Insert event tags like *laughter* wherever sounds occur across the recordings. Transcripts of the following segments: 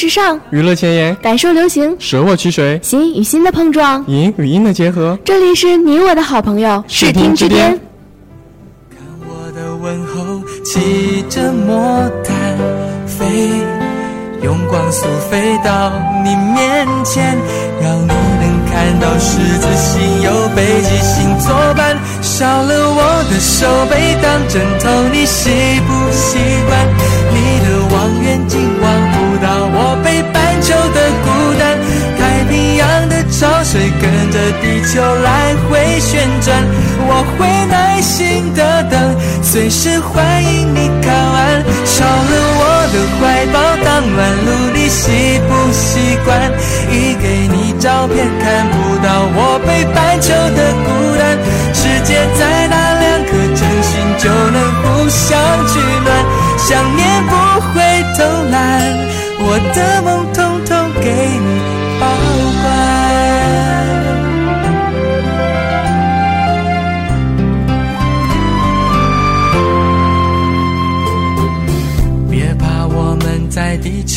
时尚，娱乐前沿，感受流行，舍我其谁，心与心的碰撞。影与音的结合。这里是你我的好朋友视听之巅。看我的问候，骑着魔毯飞，用光速飞到你面前，让你能看到十字星有北极星作伴。少了我的手背当枕头，你习不习惯？你的望远镜水跟着地球来回旋转，我会耐心的等，随时欢迎你靠岸。少了我的怀抱当暖炉，你习不习惯？一给你照片看不到我北半球的孤单。世界再大，两颗真心就能互相取暖，想念不会偷懒，我的梦统统给你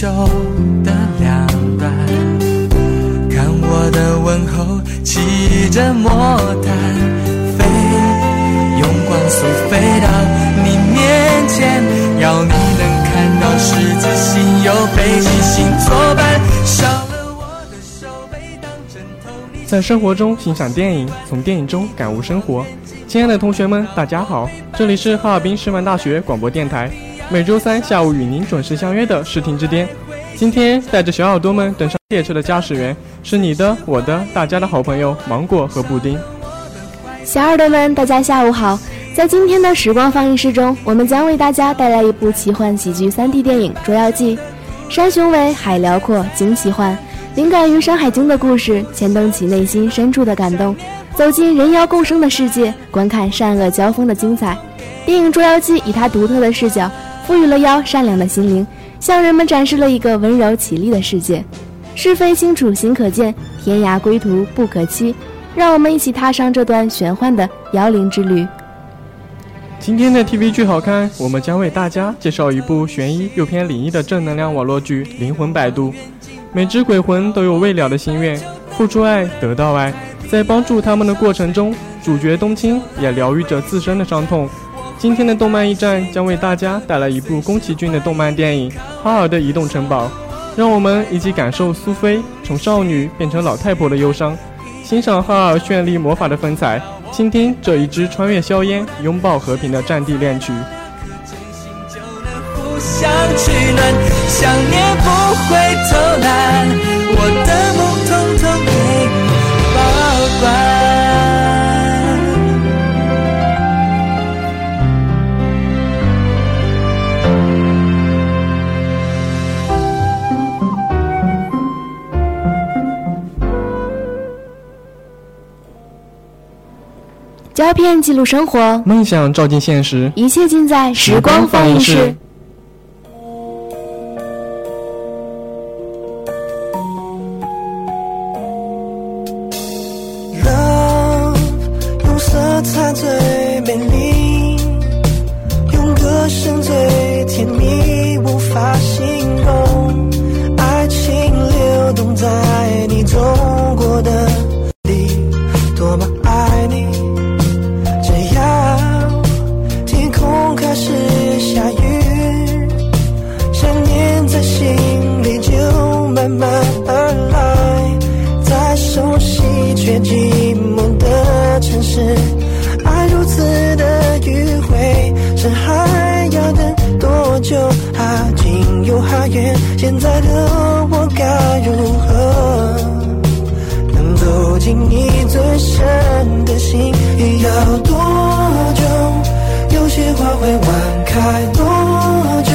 在地球的两端。看我的问候，骑着魔毯飞，用光速飞到你面前，要你能看到十字星有北极星作伴。少了我的手背当枕头，在生活中欣赏电影，从电影中感悟生活。亲爱的同学们，大家好，这里是哈尔滨师范大学广播电台，每周三下午与您准时相约的视听之巅。今天带着小耳朵们登上列车的驾驶员是你的、我的、大家的好朋友芒果和布丁。小耳朵们，大家下午好！在今天的时光放映室中，我们将为大家带来一部奇幻喜剧 3D 电影《捉妖记》。山雄伟，海辽阔，景奇幻，灵感于《山海经》的故事，牵动起内心深处的感动。走进人妖共生的世界，观看善恶交锋的精彩。电影《捉妖记》以它独特的视角，赋予了妖善良的心灵，向人们展示了一个温柔绮丽的世界。是非清楚，心可见；天涯归途，不可期。让我们一起踏上这段玄幻的妖灵之旅。今天的 TV 剧好看，我们将为大家介绍一部悬疑又偏灵异的正能量网络剧《灵魂摆渡》。每只鬼魂都有未了的心愿，付出爱，得到爱。在帮助他们的过程中，主角冬青也疗愈着自身的伤痛。今天的动漫驿站将为大家带来一部宫崎骏的动漫电影《哈尔的移动城堡》，让我们一起感受苏菲从少女变成老太婆的忧伤，欣赏哈尔绚丽魔法的风采，倾听这一支穿越硝烟、拥抱和平的战地恋曲。就能互相取暖，想念不会偷懒，胶片记录生活，梦想照进现实，一切尽在时光放映室。Love 用色彩最美丽，用歌声最甜蜜，无法开多久？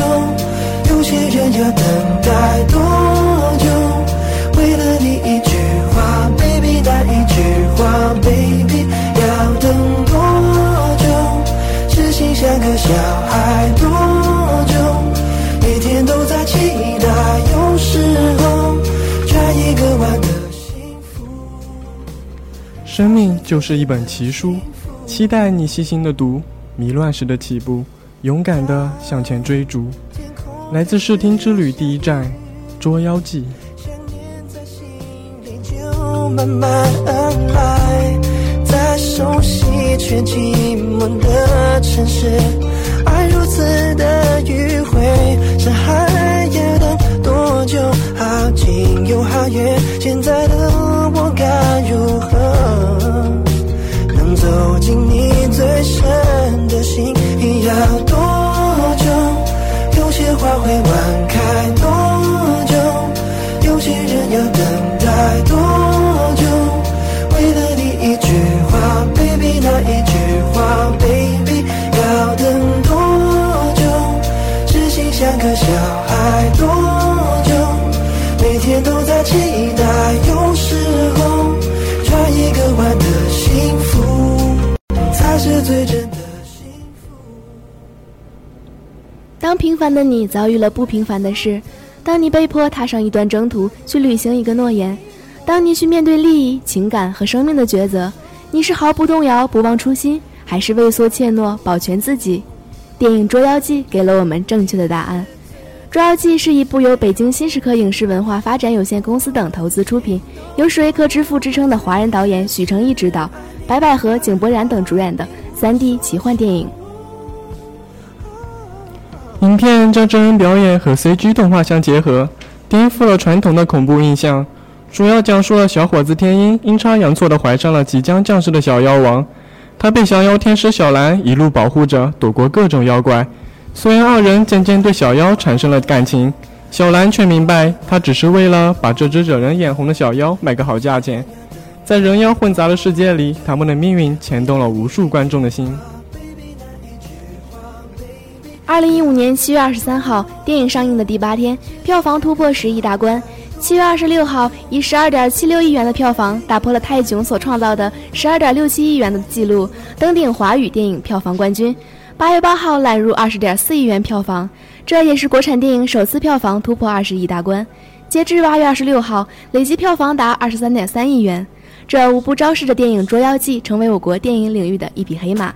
有些人要等待多久？为了你一句话，baby，那一句话，baby，要等多久？痴心像个小孩多久？每天都在期待，有时候转一个弯的幸福。生命就是一本奇书，期待你细心的读，迷乱时的起步，勇敢的向前追逐。来自视听之旅第一站，《捉妖记》。想念在心里就慢慢而来，在熟悉却寂寞的城市，爱如此的迂平凡的你遭遇了不平凡的事，当你被迫踏上一段征途，去履行一个诺言，当你去面对利益、情感和生命的抉择，你是毫不动摇、不忘初心，还是畏缩怯懦、保全自己？电影《捉妖记》给了我们正确的答案。《捉妖记》是一部由北京新时刻影视文化发展有限公司等投资出品，由史瑞克之父之称的华人导演许成义执导，白百合、井柏然等主演的 3D 奇幻电影。影片将真人表演和 CG 动画相结合，颠覆了传统的恐怖印象。主要讲述了小伙子天鹰阴差阳错地怀上了即将降世的小妖王，他被降妖天师小兰一路保护着，躲过各种妖怪。虽然二人渐渐对小妖产生了感情，小兰却明白，他只是为了把这只惹人眼红的小妖卖个好价钱。在人妖混杂的世界里，他们的命运牵动了无数观众的心。二零一五年七月二十三号，电影上映的第八天，票房突破十亿大关。七月二十六号，以十二点七六亿元的票房打破了泰囧所创造的十二点六七亿元的纪录，登顶华语电影票房冠军。八月八号揽入二十点四亿元票房，这也是国产电影首次票房突破二十亿大关。截至八月二十六号，累计票房达二十三点三亿元。这无不昭示着电影《捉妖记》成为我国电影领域的一匹黑马。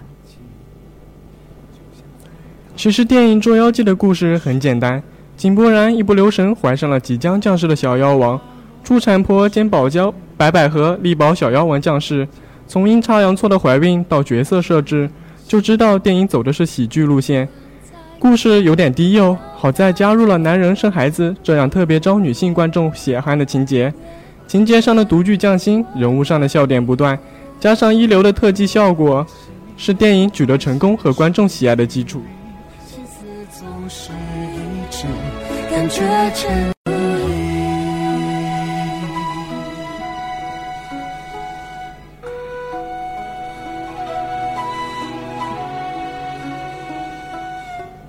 其实电影《捉妖记》的故事很简单，井柏然一不留神怀上了即将降世的小妖王，助产婆兼保镖白百合力保小妖王降世。从阴差阳错的怀孕到角色设置，就知道电影走的是喜剧路线。故事有点低幼，好在加入了男人生孩子这样特别招女性观众血汗的情节。情节上的独具匠心，人物上的笑点不断，加上一流的特技效果，是电影取得成功和观众喜爱的基础。感觉真理。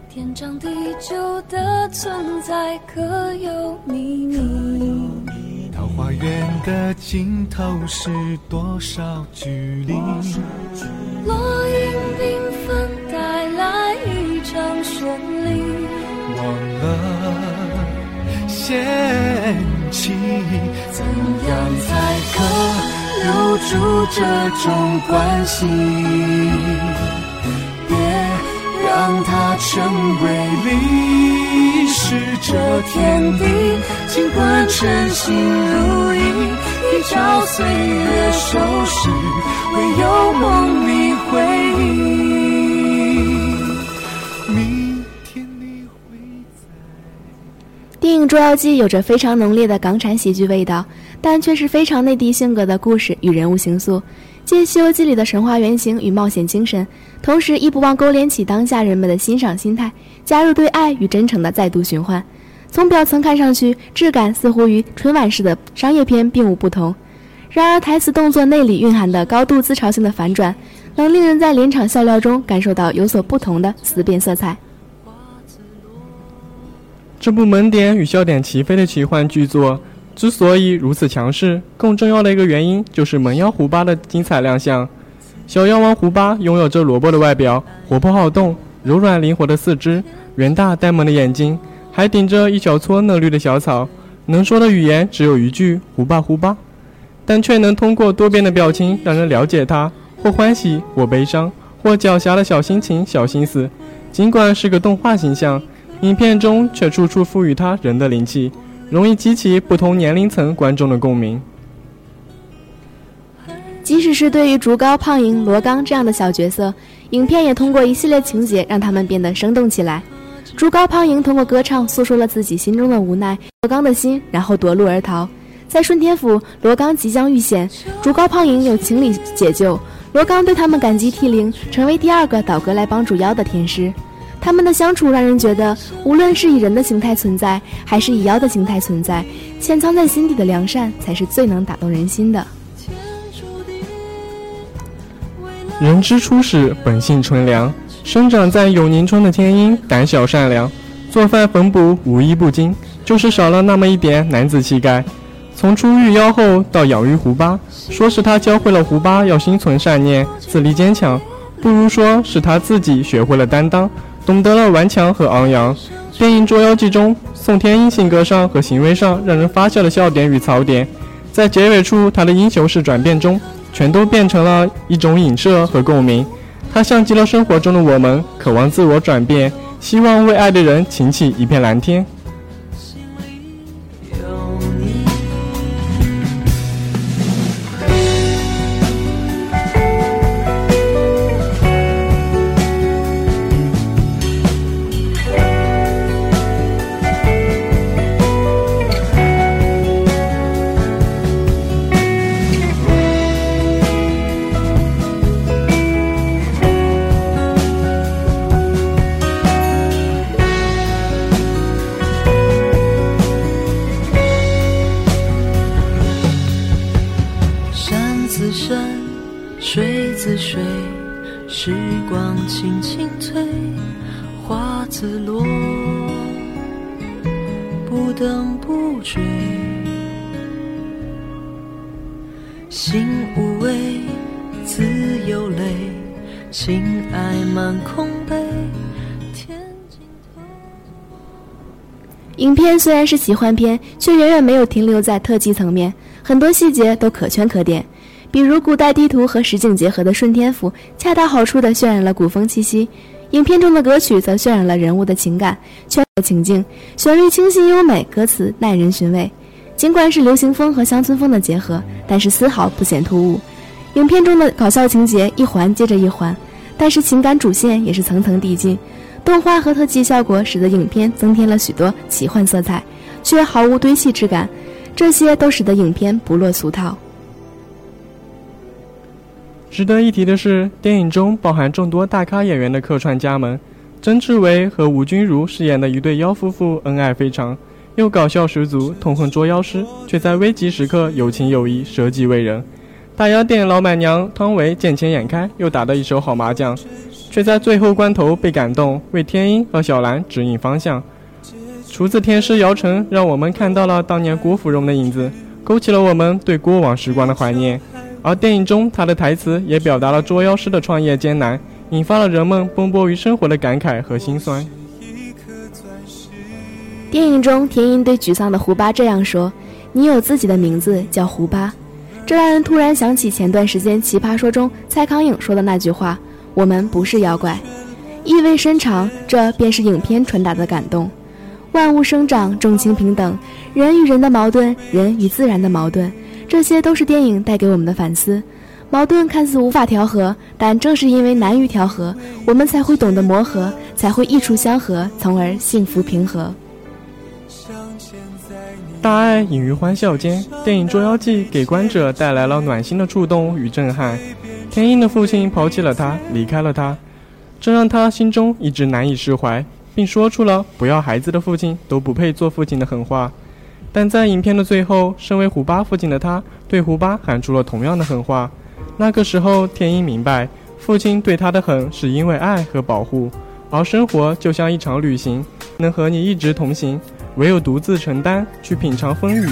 天长地久的存在，可有秘密？桃花源的尽头是多少距离？落英缤纷带来一场绚丽。忘了嫌弃，怎样才可留住这种关系？别让它成为历史这天地，尽管称心如意，一朝岁月收拾，唯有梦里回忆。捉妖记》有着非常浓烈的港产喜剧味道，但却是非常内地性格的故事与人物形塑，借《西游记》里的神话原型与冒险精神，同时亦不忘勾连起当下人们的欣赏心态，加入对爱与真诚的再度循环。从表层看上去，质感似乎与春晚式的商业片并无不同，然而台词动作内里蕴含的高度自嘲性的反转，能令人在连场笑料中感受到有所不同的思辨色彩。这部萌点与笑点齐飞的奇幻巨作之所以如此强势，更重要的一个原因就是萌妖胡巴的精彩亮相。小妖王胡巴拥有着萝卜的外表、活泼好动、柔软灵活的四肢、圆大呆萌的眼睛，还顶着一小撮嫩绿的小草。能说的语言只有一句“胡巴胡巴”，但却能通过多变的表情让人了解他，或欢喜，或悲伤，或狡黠的小心情、小心思。尽管是个动画形象。影片中却处处赋予他人的灵气，容易激起不同年龄层观众的共鸣。即使是对于竹高、胖莹、罗刚这样的小角色，影片也通过一系列情节让他们变得生动起来。竹高、胖莹通过歌唱诉说了自己心中的无奈，罗刚的心，然后夺路而逃。在顺天府，罗刚即将遇险，竹高、胖莹有情理解救，罗刚对他们感激涕零，成为第二个倒戈来帮助妖的天师。他们的相处让人觉得，无论是以人的形态存在，还是以妖的形态存在，潜藏在心底的良善才是最能打动人心的。人之初始，本性纯良。生长在永宁村的天鹰，胆小善良，做饭缝补无一不精，就是少了那么一点男子气概。从出狱妖后到养育胡巴，说是他教会了胡巴要心存善念，自立坚强，不如说是他自己学会了担当。懂得了顽强和昂扬。电影《捉妖记》中，宋天英性格上和行为上让人发笑的笑点与槽点，在结尾处他的英雄式转变中，全都变成了一种影射和共鸣。他像极了生活中的我们，渴望自我转变，希望为爱的人擎起一片蓝天。满空杯。影片虽然是奇幻片，却远远没有停留在特技层面，很多细节都可圈可点。比如古代地图和实景结合的顺天府，恰到好处地渲染了古风气息；影片中的歌曲则渲染了人物的情感、圈的情境，旋律清新优美，歌词耐人寻味。尽管是流行风和乡村风的结合，但是丝毫不显突兀。影片中的搞笑情节一环接着一环，但是情感主线也是层层递进。动画和特技效果使得影片增添了许多奇幻色彩，却毫无堆砌之感。这些都使得影片不落俗套。值得一提的是，电影中包含众多大咖演员的客串加盟，曾志伟和吴君如饰演的一对妖夫妇恩爱非常。又搞笑十足，痛恨捉妖师，却在危急时刻有情有义，舍己为人。大药店老板娘汤唯见钱眼开，又打得一手好麻将，却在最后关头被感动，为天鹰和小兰指引方向。厨子天师姚晨让我们看到了当年郭芙蓉的影子，勾起了我们对过往时光的怀念。而电影中他的台词也表达了捉妖师的创业艰难，引发了人们奔波于生活的感慨和心酸。电影中，天音对沮丧的胡巴这样说：“你有自己的名字，叫胡巴。”这让人突然想起前段时间《奇葩说》中蔡康永说的那句话：“我们不是妖怪。”意味深长，这便是影片传达的感动。万物生长，众情平等，人与人的矛盾，人与自然的矛盾，这些都是电影带给我们的反思。矛盾看似无法调和，但正是因为难于调和，我们才会懂得磨合，才会一触相合，从而幸福平和。大爱隐于欢笑间，电影《捉妖记》给观者带来了暖心的触动与震撼。天鹰的父亲抛弃了他，离开了他，这让他心中一直难以释怀，并说出了“不要孩子的父亲都不配做父亲”的狠话。但在影片的最后，身为胡巴父亲的他，对胡巴喊出了同样的狠话。那个时候，天鹰明白，父亲对他的狠是因为爱和保护，而生活就像一场旅行，能和你一直同行。唯有独自承担，去品尝风雨，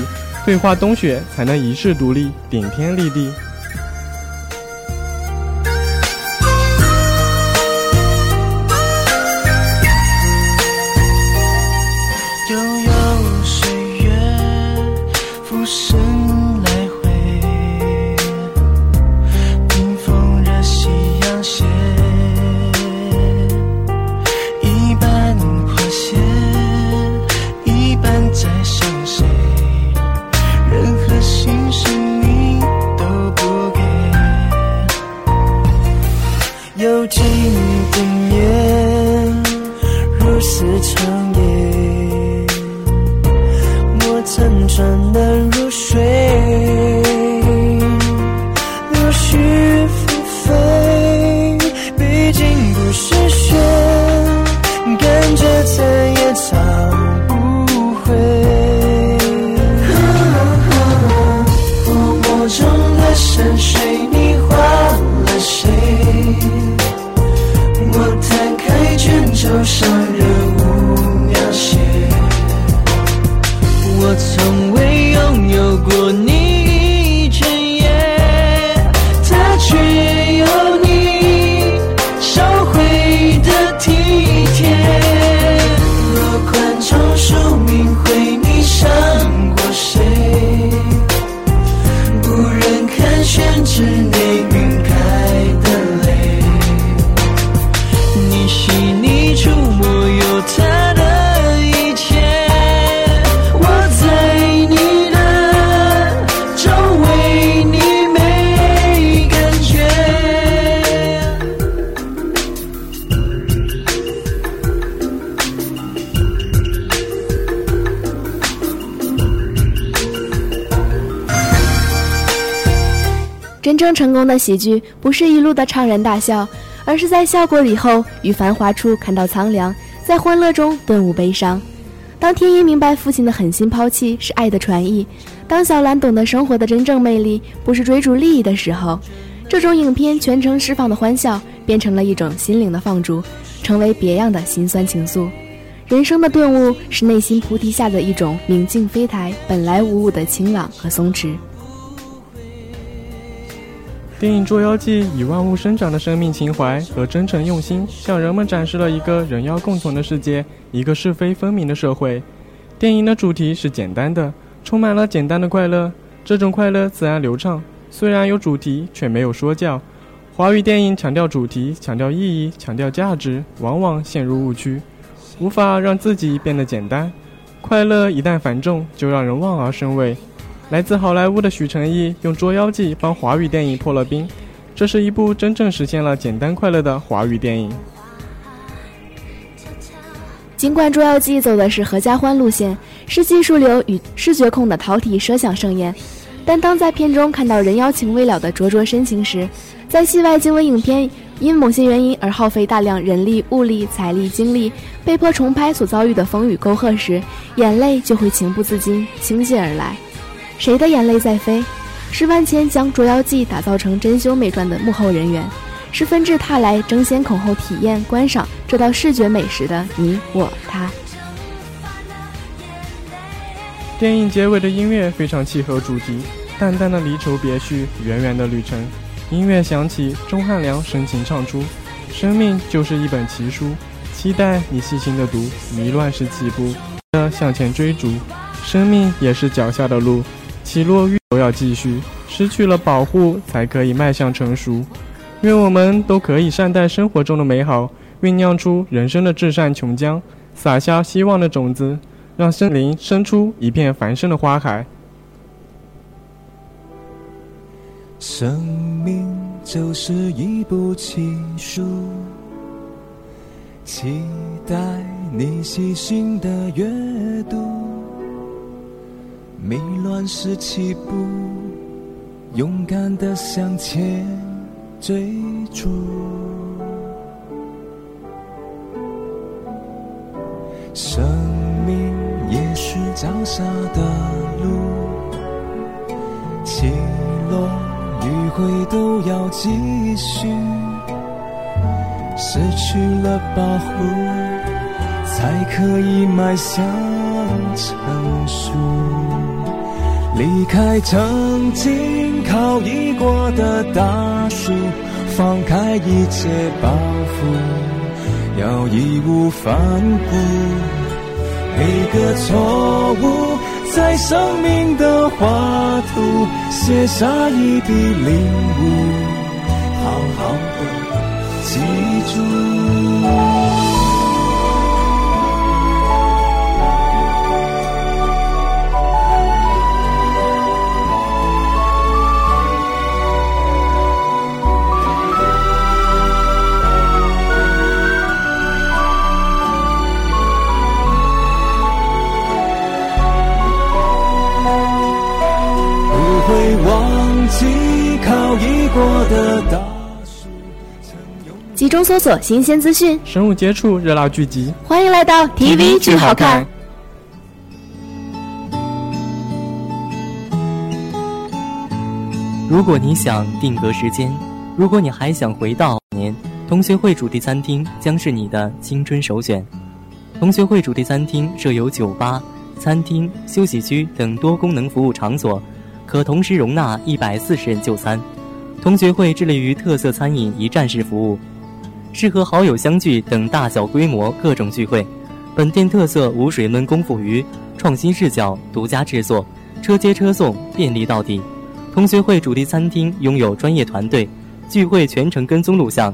对话冬雪，才能一世独立，顶天立地。真正成功的喜剧，不是一路的怅然大笑，而是在笑过以后，于繁华处看到苍凉，在欢乐中顿悟悲伤。当天一明白父亲的狠心抛弃是爱的传意，当小兰懂得生活的真正魅力不是追逐利益的时候，这种影片全程释放的欢笑，变成了一种心灵的放逐，成为别样的心酸情愫。人生的顿悟是内心菩提下的一种明镜飞台，本来无物的清朗和松弛。电影《捉妖记》以万物生长的生命情怀和真诚用心，向人们展示了一个人妖共存的世界，一个是非分明的社会。电影的主题是简单的，充满了简单的快乐，这种快乐自然流畅。虽然有主题，却没有说教。华语电影强调主题、强调意义、强调价值，往往陷入误区，无法让自己变得简单。快乐一旦繁重，就让人望而生畏。来自好莱坞的许成义用《捉妖记》帮华语电影破了冰，这是一部真正实现了简单快乐的华语电影。尽管《捉妖记》走的是合家欢路线，是技术流与 *laughs* 视觉控的饕餮奢享盛宴，但当在片中看到人妖情未了的灼灼深情时，在戏外经文影片因某些原因而耗费大量人力、物力、财力、精力，被迫重拍所遭遇的风雨沟壑时，眼泪就会情不自禁倾泻而来。谁的眼泪在飞？是万千将《捉妖记》打造成珍馐美传的幕后人员，是纷至沓来争先恐后体验观赏这道视觉美食的你我他。电影结尾的音乐非常契合主题，淡淡的离愁别绪，远远的旅程。音乐响起，钟汉良深情唱出：“生命就是一本奇书，期待你细心的读。迷乱是起步，的向前追逐。生命也是脚下的路，起落都要继续。失去了保护，才可以迈向成熟。愿我们都可以善待生活中的美好，酝酿出人生的至善琼浆，撒下希望的种子，让森林生出一片繁盛的花海。生命就是一部奇书，期待你细心的阅读。迷乱时起步，勇敢的向前追逐。生命也是脚下的路，起落迂回都要继续。失去了保护，才可以迈向成熟。离开曾经靠依过的大树，放开一切包袱，要义无反顾。每个错误，在生命的画图写下一笔领悟，好好的记住。过的大树。集中搜索新鲜资讯，深入接触热闹剧集。欢迎来到 TV 剧好看。如果你想定格时间，如果你还想回到年，同学会主题餐厅将是你的青春首选。同学会主题餐厅设有酒吧、餐厅、休息区等多功能服务场所，可同时容纳一百四十人就餐。同学会致力于特色餐饮一站式服务，适合好友相聚等大小规模各种聚会。本店特色无水焖功夫鱼，创新视角，独家制作，车接车送，便利到底。同学会主题餐厅拥有专业团队，聚会全程跟踪录像，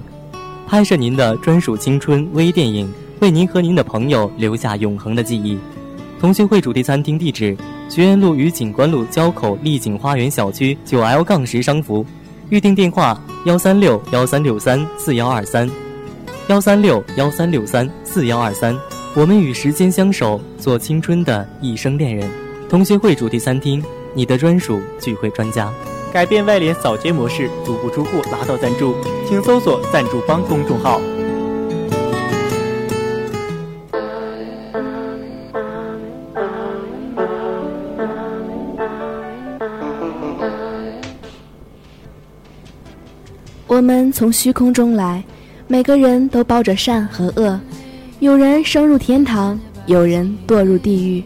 拍摄您的专属青春微电影，为您和您的朋友留下永恒的记忆。同学会主题餐厅地址：学院路与景观路交口丽景花园小区九 L 杠十商服，预订电话：幺三六幺三六三四幺二三，幺三六幺三六三四幺二三。我们与时间相守，做青春的一生恋人。同学会主题餐厅。你的专属聚会专家，改变外联扫街模式，足不出户拿到赞助，请搜索“赞助帮”公众号。我们从虚空中来，每个人都包着善和恶，有人升入天堂，有人堕入地狱，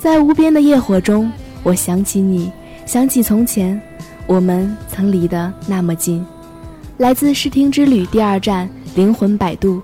在无边的业火中。我想起你，想起从前，我们曾离得那么近。来自《视听之旅》第二站，灵魂摆渡。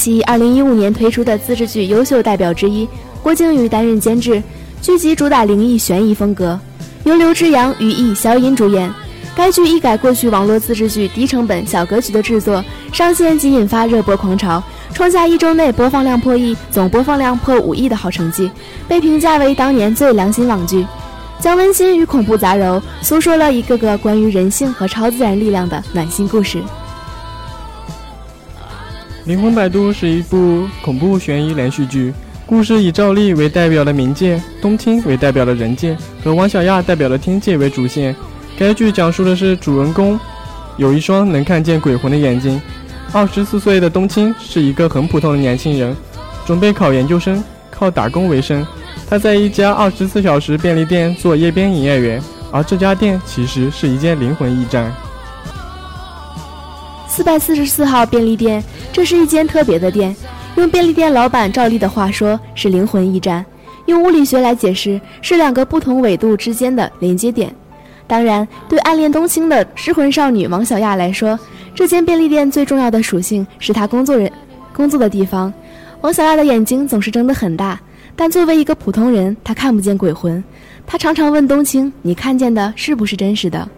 其》2015年推出的自制剧优秀代表之一，郭靖宇担任监制。剧集主打灵异悬疑风格，由刘志阳、于毅、小颖主演。该剧一改过去网络自制剧低成本小格局的制作，上线即引发热播狂潮，创下一周内播放量破亿、总播放量破五亿的好成绩，被评价为当年最良心网剧。将温馨与恐怖杂糅，诉说了一个个关于人性和超自然力量的暖心故事。《灵魂摆渡》是一部恐怖悬疑连续剧。故事以赵丽为代表的冥界、冬青为代表的人界和王小亚代表的天界为主线。该剧讲述的是主人公有一双能看见鬼魂的眼睛。二十四岁的冬青是一个很普通的年轻人，准备考研究生，靠打工为生。他在一家二十四小时便利店做夜边营业员，而这家店其实是一间灵魂驿站。四百四十四号便利店，这是一间特别的店。用便利店老板赵丽的话说，是灵魂驿站；用物理学来解释，是两个不同纬度之间的连接点。当然，对暗恋冬青的失魂少女王小亚来说，这间便利店最重要的属性是她工作人工作的地方。王小亚的眼睛总是睁得很大，但作为一个普通人，她看不见鬼魂。她常常问冬青：“你看见的是不是真实的？”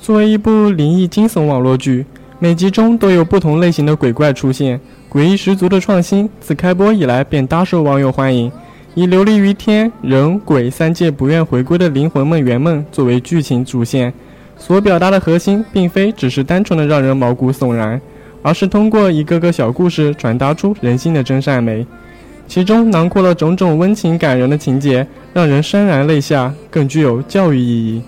作为一部灵异惊悚网络剧。每集中都有不同类型的鬼怪出现，诡异十足的创新，自开播以来便大受网友欢迎。以流离于天人鬼三界不愿回归的灵魂们圆梦作为剧情主线，所表达的核心并非只是单纯的让人毛骨悚然，而是通过一个个小故事传达出人性的真善美，其中囊括了种种温情感人的情节，让人潸然泪下，更具有教育意义。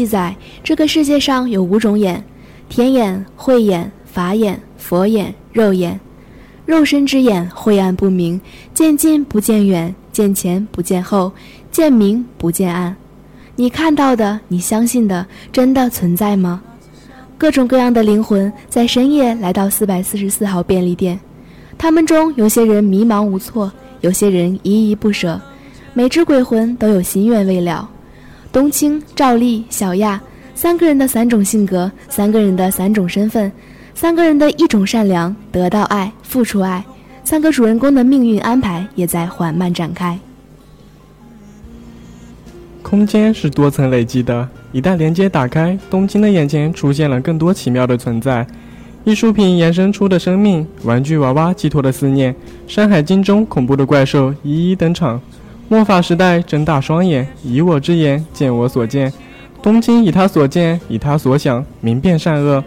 记载，这个世界上有五种眼：天眼、慧眼、法眼、佛眼、肉眼。肉身之眼晦暗不明，见近不见远，见前不见后，见明不见暗。你看到的，你相信的，真的存在吗？各种各样的灵魂在深夜来到四百四十四号便利店，他们中有些人迷茫无措，有些人依依不舍，每只鬼魂都有心愿未了。冬青、赵丽、小亚三个人的三种性格，三个人的三种身份，三个人的一种善良，得到爱，付出爱，三个主人公的命运安排也在缓慢展开。空间是多层累积的，一旦连接打开，冬青的眼前出现了更多奇妙的存在：艺术品延伸出的生命，玩具娃娃寄托的思念，《山海经》中恐怖的怪兽一一登场。魔法时代，睁大双眼，以我之眼见我所见。冬青以他所见，以他所想，明辨善恶。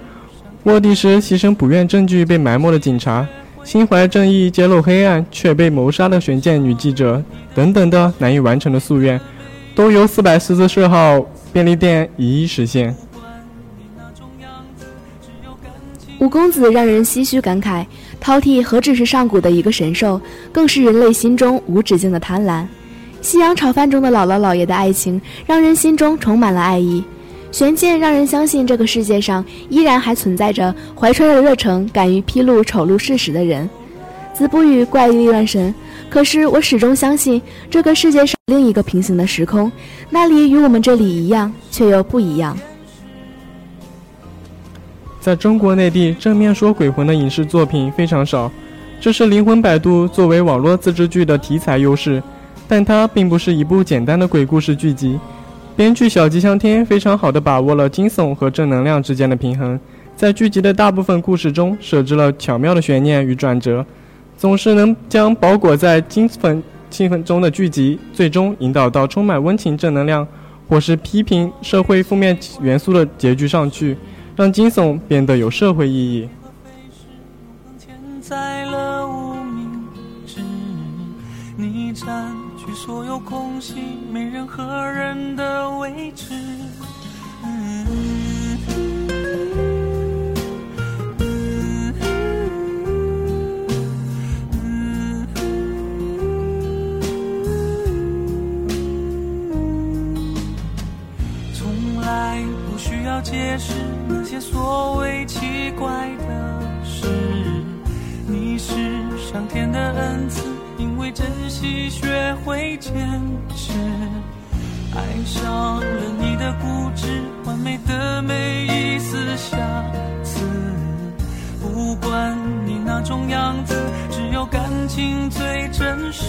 卧底时牺牲不愿证据被埋没的警察，心怀正义揭露黑暗却被谋杀的悬剑女记者，等等的难以完成的夙愿，都由四百四十四号便利店一一实现。五公子让人唏嘘感慨，饕餮何止是上古的一个神兽，更是人类心中无止境的贪婪。西洋炒饭中的姥姥姥爷的爱情，让人心中充满了爱意。悬剑让人相信这个世界上依然还存在着怀揣着热诚、敢于披露丑陋事实的人。子不语怪力乱神，可是我始终相信这个世界上另一个平行的时空，那里与我们这里一样，却又不一样。在中国内地，正面说鬼魂的影视作品非常少，这是《灵魂摆渡》作为网络自制剧的题材优势，但它并不是一部简单的鬼故事剧集。编剧小吉祥天非常好的把握了惊悚和正能量之间的平衡，在剧集的大部分故事中设置了巧妙的悬念与转折，总是能将包裹在惊悚气氛中的剧集，最终引导到充满温情正能量，或是批评社会负面元素的结局上去。让惊悚变得有社会意义。所有空隙，没任何人的位置。从来不需要解释那些所谓奇怪的事，你是上天的恩赐，因为珍惜学会坚持，爱上了你的固执，完美的每一丝瑕疵，不管你哪种样子，只有感情最真实。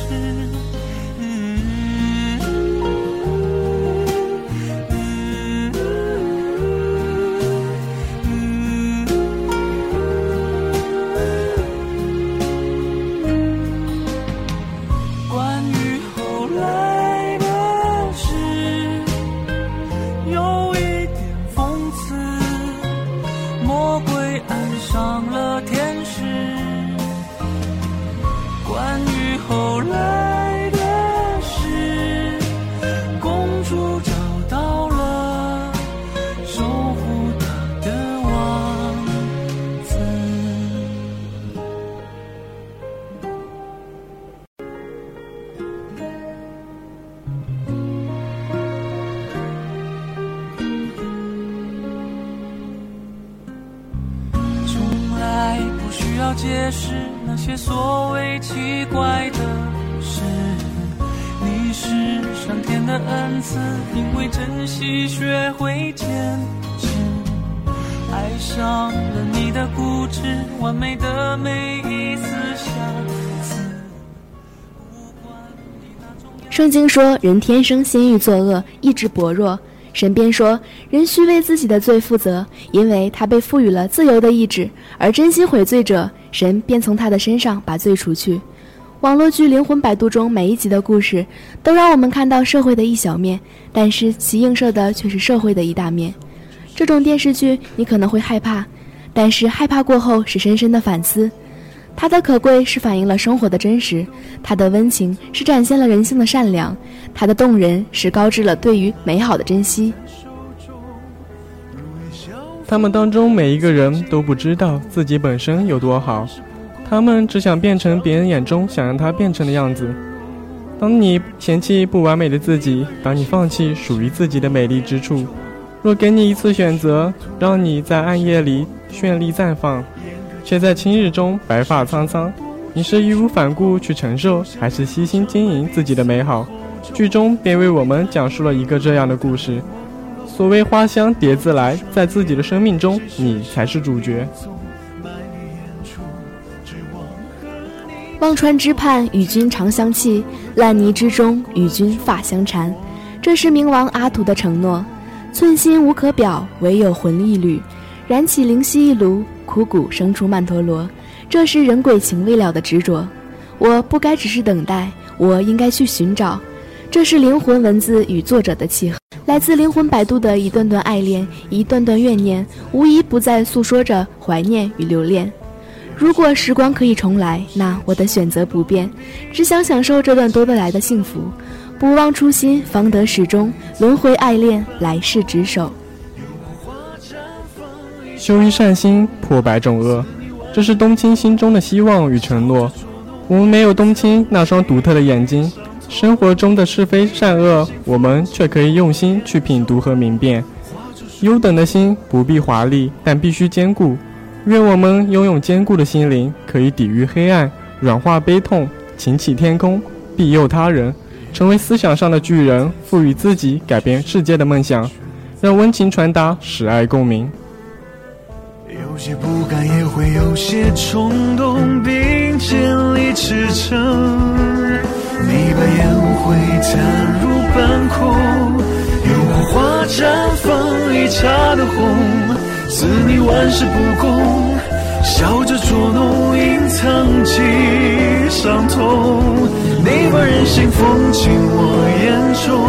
说，人天生心欲作恶，意志薄弱。神便说，人需为自己的罪负责，因为他被赋予了自由的意志。而真心悔罪者，神便从他的身上把罪除去。网络剧《灵魂摆渡》中每一集的故事，都让我们看到社会的一小面，但是其映射的却是社会的一大面。这种电视剧你可能会害怕，但是害怕过后是深深的反思。它的可贵是反映了生活的真实，它的温情是展现了人性的善良，它的动人是高知了对于美好的珍惜。他们当中每一个人都不知道自己本身有多好，他们只想变成别人眼中想让他变成的样子。当你嫌弃不完美的自己，当你放弃属于自己的美丽之处，若给你一次选择，让你在暗夜里绚丽绽放，却在青日中白发苍苍，你是义无反顾去承受，还是悉心经营自己的美好？剧中便为我们讲述了一个这样的故事。所谓花香蝶自来，在自己的生命中，你才是主角。忘川之畔，与君长相契；烂泥之中，与君发相缠。这是冥王阿土的承诺。寸心无可表，唯有魂一缕。燃起灵犀一炉，枯骨生出曼陀罗。这是人鬼情未了的执着。我不该只是等待，我应该去寻找。这是灵魂文字与作者的契合，来自灵魂摆渡的一段段爱恋，一段段怨念，无一不在诉说着怀念与留恋。如果时光可以重来，那我的选择不变，只想享受这段多得来的幸福，不忘初心，方得始终。轮回爱恋，来世执手。修一善心，破百种恶，这是冬青心中的希望与承诺。我们没有冬青那双独特的眼睛，生活中的是非善恶，我们却可以用心去品读和明辨。优等的心不必华丽，但必须坚固。愿我们拥有坚固的心灵，可以抵御黑暗，软化悲痛，擎起天空，庇佑他人，成为思想上的巨人，赋予自己改变世界的梦想，让温情传达，使爱共鸣。有些不甘，也会有些冲动，并肩力驰骋。你把烟灰弹入半空，有花绽放一刹的红，似你万事不公，笑着捉弄，隐藏起伤痛。你把人心封进我眼中，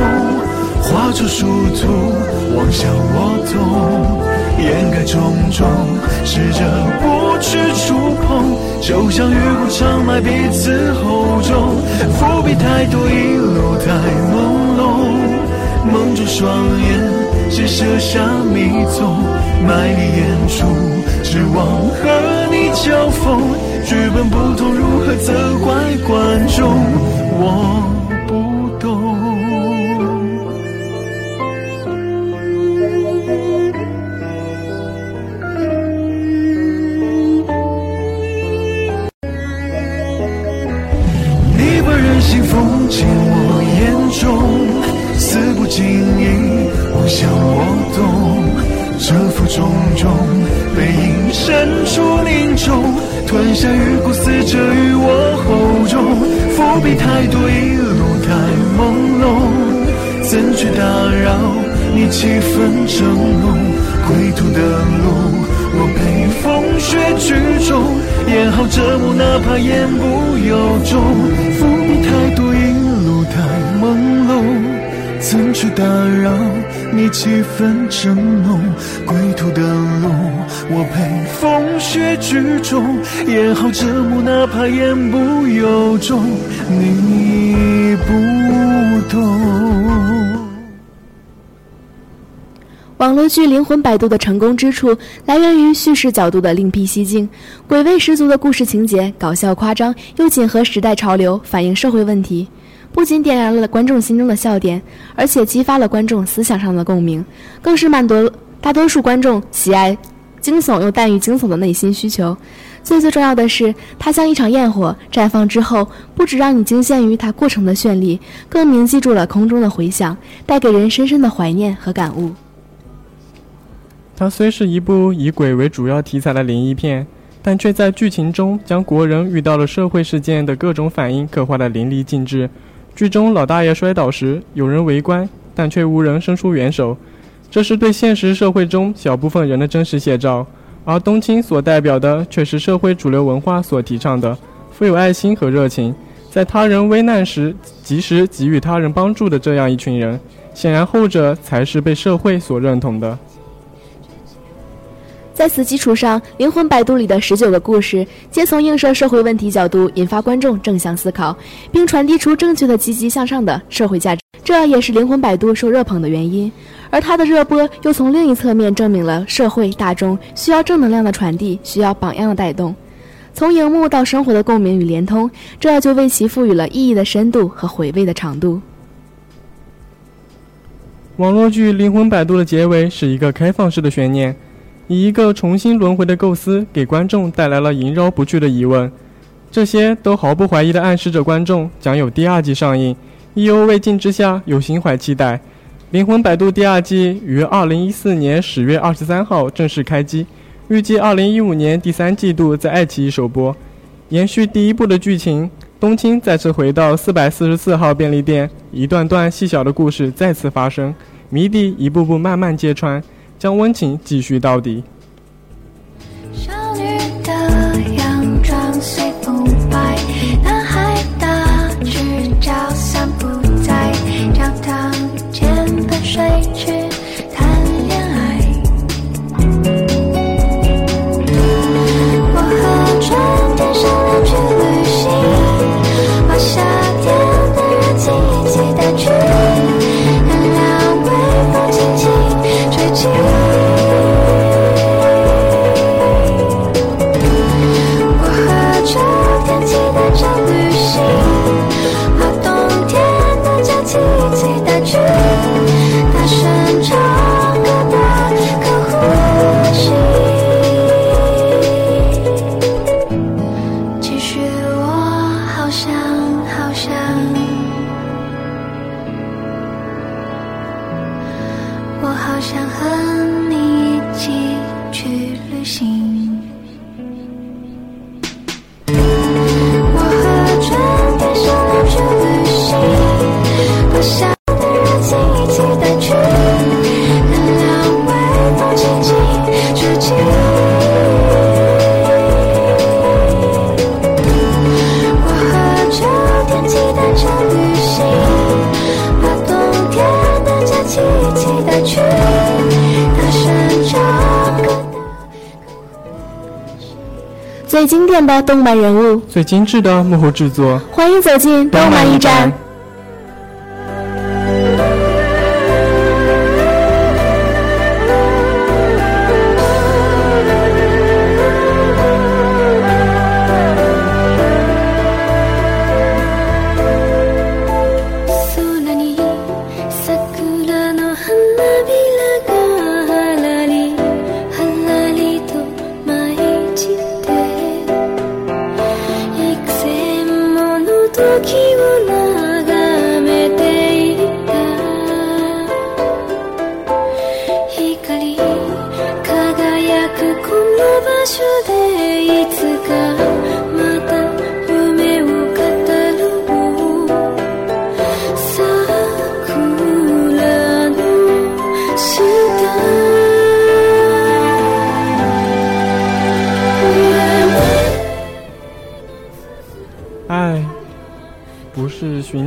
画出殊途，妄想我懂。掩盖种种，试着不去触碰，就像越过长埋彼此厚重。伏笔太多，一路太朦胧，蒙住双眼，只设下迷踪，卖力演出，指望和你交锋。剧本不同，如何责怪观众？我。静意，我想我懂。蛰伏重重，背影深处凝重，吞下雨骨撕扯于我喉中。伏笔太多，一路太朦胧，怎去打扰你气分整容？归途的路，我被风雪剧终，演好折磨，哪怕言不由衷。去打扰你气氛正浓？归途的路，我陪风雪剧中，演好折磨，哪怕言不由衷。你不懂。网络剧《灵魂摆渡》的成功之处来源于叙事角度的另辟蹊径，鬼味十足的故事情节，搞笑夸张又紧合时代潮流，反映社会问题，不仅点燃了观众心中的笑点，而且激发了观众思想上的共鸣，更是满足大多数观众喜爱惊悚又淡于惊悚的内心需求。最最重要的是，它像一场焰火，绽放之后，不止让你惊羡于它过程的绚丽，更铭记住了空中的回响，带给人深深的怀念和感悟。它虽是一部以鬼为主要题材的灵异片，但却在剧情中将国人遇到了社会事件的各种反应刻画的淋漓尽致。剧中老大爷摔倒时，有人围观，但却无人伸出援手，这是对现实社会中小部分人的真实写照。而冬青所代表的，却是社会主流文化所提倡的富有爱心和热情，在他人危难时及时给予他人帮助的这样一群人。显然，后者才是被社会所认同的。在此基础上，《灵魂摆渡》里的十九个故事，皆从映射社会问题角度，引发观众正向思考，并传递出正确的积极向上的社会价值。这也是《灵魂摆渡》受热捧的原因。而它的热播，又从另一侧面证明了社会大众需要正能量的传递，需要榜样的带动。从荧幕到生活的共鸣与连通，这就为其赋予了意义的深度和回味的长度。网络剧《灵魂摆渡》的结尾是一个开放式的悬念。以一个重新轮回的构思，给观众带来了萦绕不去的疑问，这些都毫不怀疑地暗示着观众将有第二季上映。意犹未尽之下，又心怀期待，《灵魂摆渡》第二季于二零一四年十月二十三号正式开机，预计二零一五年第三季度在爱奇艺首播。延续第一部的剧情，冬青再次回到四百四十四号便利店，一段段细小的故事再次发生，谜底一步步慢慢揭穿。将温情继续到底。change. 最精致的幕后制作。欢迎走进动漫驿站。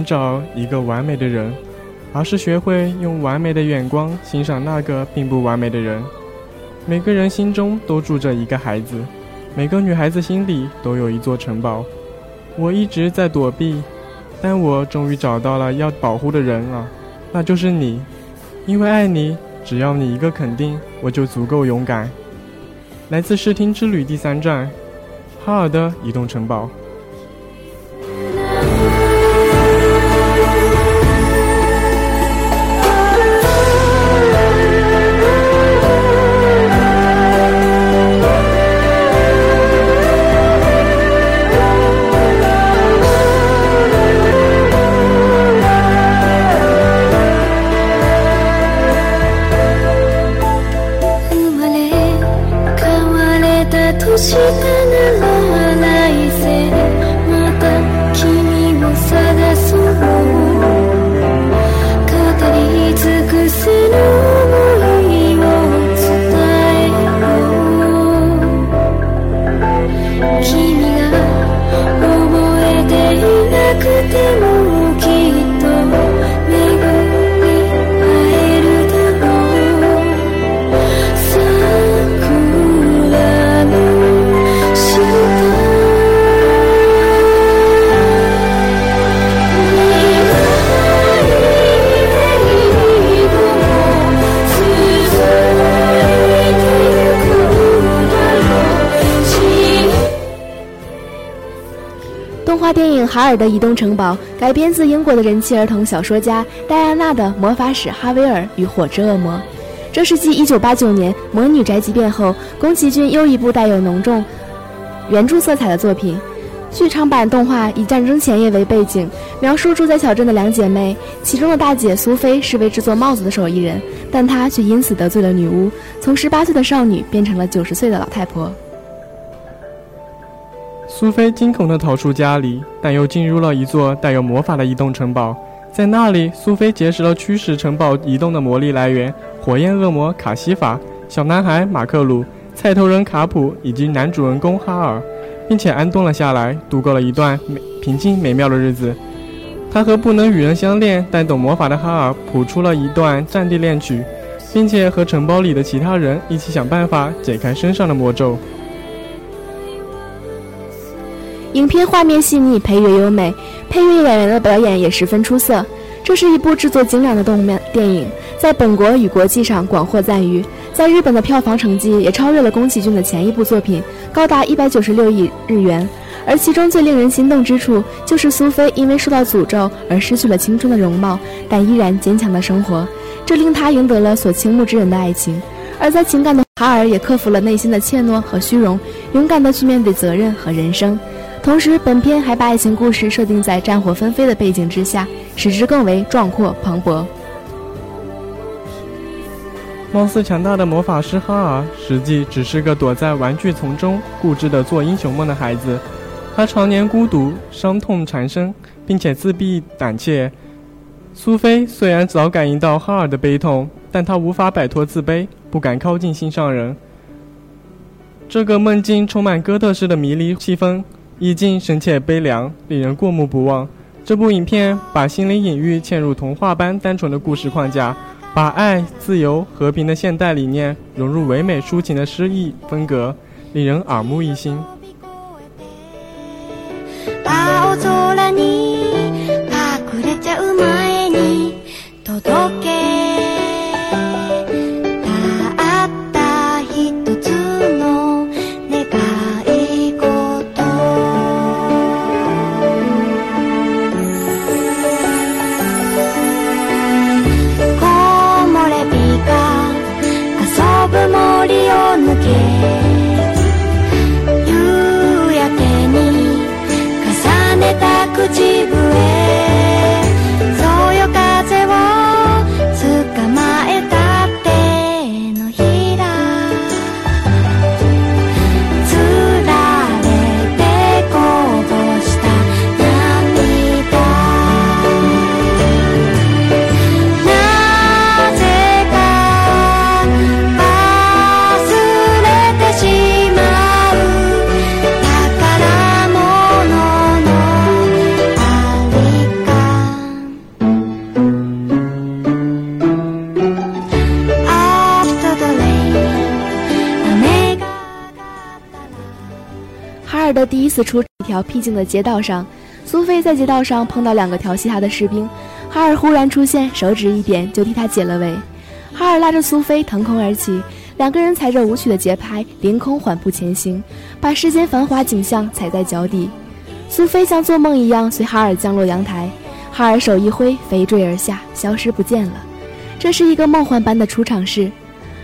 找一个完美的人，而是学会用完美的眼光欣赏那个并不完美的人。每个人心中都住着一个孩子，每个女孩子心里都有一座城堡。我一直在躲避，但我终于找到了要保护的人啊，那就是你。因为爱你，只要你一个肯定，我就足够勇敢。来自视听之旅第三站，哈尔的移动城堡。哈尔的移动城堡改编自英国的人气儿童小说家戴安娜的《魔法使哈维尔与火之恶魔》，这是继1989年《魔女宅急便》后，宫崎骏又一部带有浓重原著色彩的作品。剧场版动画以战争前夜为背景，描述住在小镇的两姐妹，其中的大姐苏菲是位制作帽子的手艺人，但她却因此得罪了女巫，从18岁的少女变成了90岁的老太婆。苏菲惊恐地逃出家里，但又进入了一座带有魔法的移动城堡。在那里，苏菲结识了驱使城堡移动的魔力来源——火焰恶魔卡西法、小男孩马克鲁、菜头人卡普以及男主人公哈尔，并且安顿了下来，度过了一段美平静美妙的日子。他和不能与人相恋但懂魔法的哈尔谱出了一段战地恋曲，并且和城堡里的其他人一起想办法解开身上的魔咒。影片画面细腻，配乐优美，配乐演员的表演也十分出色。这是一部制作精良的动漫电影，在本国与国际上广获赞誉。在日本的票房成绩也超越了宫崎骏的前一部作品，高达一百九十六亿日元。而其中最令人心动之处，就是苏菲因为受到诅咒而失去了青春的容貌，但依然坚强的生活，这令她赢得了所倾慕之人的爱情。而在情感的哈尔也克服了内心的怯懦和虚荣，勇敢地去面对责任和人生。同时，本片还把爱情故事设定在战火纷飞的背景之下，使之更为壮阔磅礴。貌似强大的魔法师哈尔，实际只是个躲在玩具丛中固执的做英雄梦的孩子。他常年孤独、伤痛缠身，并且自闭胆怯。苏菲虽然早感应到哈尔的悲痛，但她无法摆脱自卑，不敢靠近心上人。这个梦境充满哥特式的迷离气氛。意境深切悲凉，令人过目不忘。这部影片把心灵隐喻嵌入童话般单纯的故事框架，把爱、自由、和平的现代理念融入唯美抒情的诗意风格，令人耳目一新。条僻静的街道上，苏菲在街道上碰到两个调戏她的士兵，哈尔忽然出现，手指一点就替她解了围。哈尔拉着苏菲腾空而起，两个人踩着舞曲的节拍，凌空缓步前行，把世间繁华景象踩在脚底。苏菲像做梦一样随哈尔降落阳台，哈尔手一挥，飞坠而下，消失不见了。这是一个梦幻般的出场式。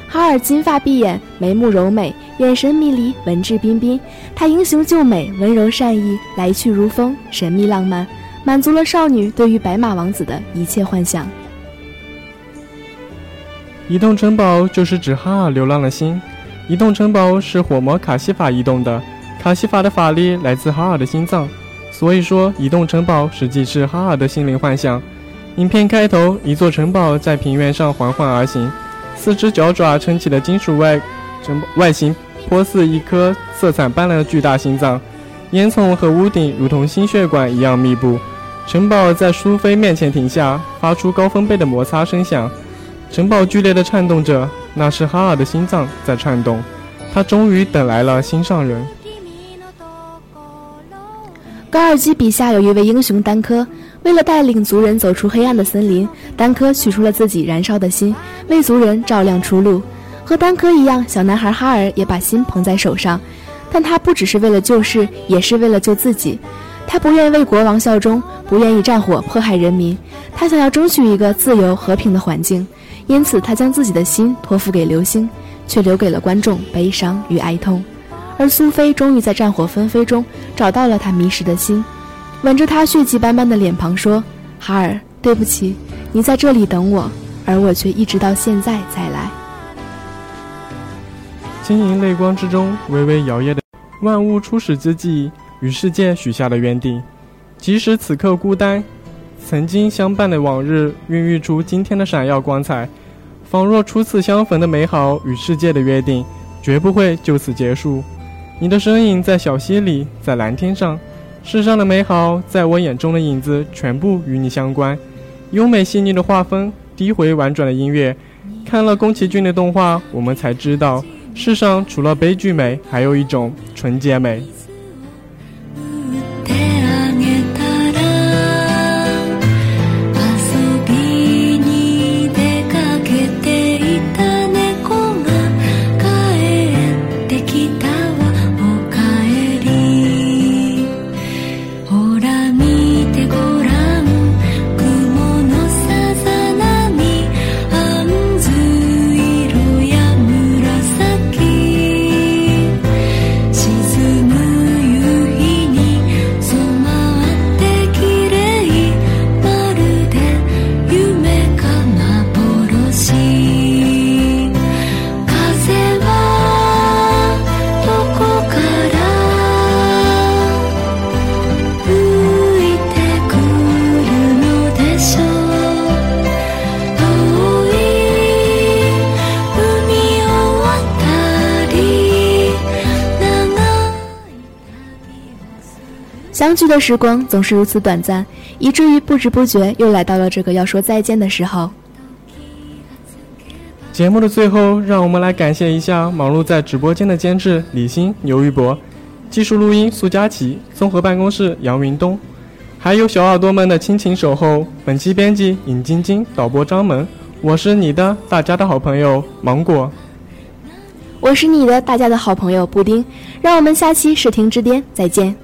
哈尔金发碧眼，眉目柔美，眼神迷离，文质彬彬。他英雄救美，温柔善意，来去如风，神秘浪漫，满足了少女对于白马王子的一切幻想。移动城堡就是指哈尔流浪的心。移动城堡是火魔卡西法移动的，卡西法的法力来自哈尔的心脏，所以说移动城堡实际是哈尔的心灵幻想。影片开头，一座城堡在平原上缓缓而行，四只脚爪撑起的金属外城外形颇似一颗色彩斑斓的巨大心脏，烟囱和屋顶如同心血管一样密布。城堡在苏菲面前停下，发出高分贝的摩擦声响。城堡剧烈地颤动着，那是哈尔的心脏在颤动。他终于等来了心上人。高尔基笔下有一位英雄丹科，为了带领族人走出黑暗的森林，丹科取出了自己燃烧的心，为族人照亮出路。和丹科一样，小男孩哈尔也把心捧在手上，但他不只是为了救世，也是为了救自己。他不愿为国王效忠，不愿意战火迫害人民，他想要争取一个自由和平的环境。因此，他将自己的心托付给流星，却留给了观众悲伤与哀痛。而苏菲终于在战火纷飞中找到了他迷失的心，吻着他血迹斑斑的脸庞说：“哈尔，对不起，你在这里等我，而我却一直到现在才来。”晶莹泪光之中，微微摇曳的万物初始之际，与世界许下的约定。即使此刻孤单，曾经相伴的往日，孕育出今天的闪耀光彩。仿若初次相逢的美好与世界的约定，绝不会就此结束。你的身影在小溪里，在蓝天上，世上的美好，在我眼中的影子，全部与你相关。优美细腻的画风，低回婉转的音乐，看了宫崎骏的动画，我们才知道，世上除了悲剧美，还有一种纯洁美。相聚的时光总是如此短暂，以至于不知不觉又来到了这个要说再见的时候。节目的最后，让我们来感谢一下忙碌在直播间的监制李欣、牛玉博。技术录音苏佳琪，综合办公室杨云东，还有小耳朵们的亲情守候。本期编辑尹晶晶，导播张萌，我是你的大家的好朋友芒果，我是你的大家的好朋友布丁，让我们下期视听之巅再见。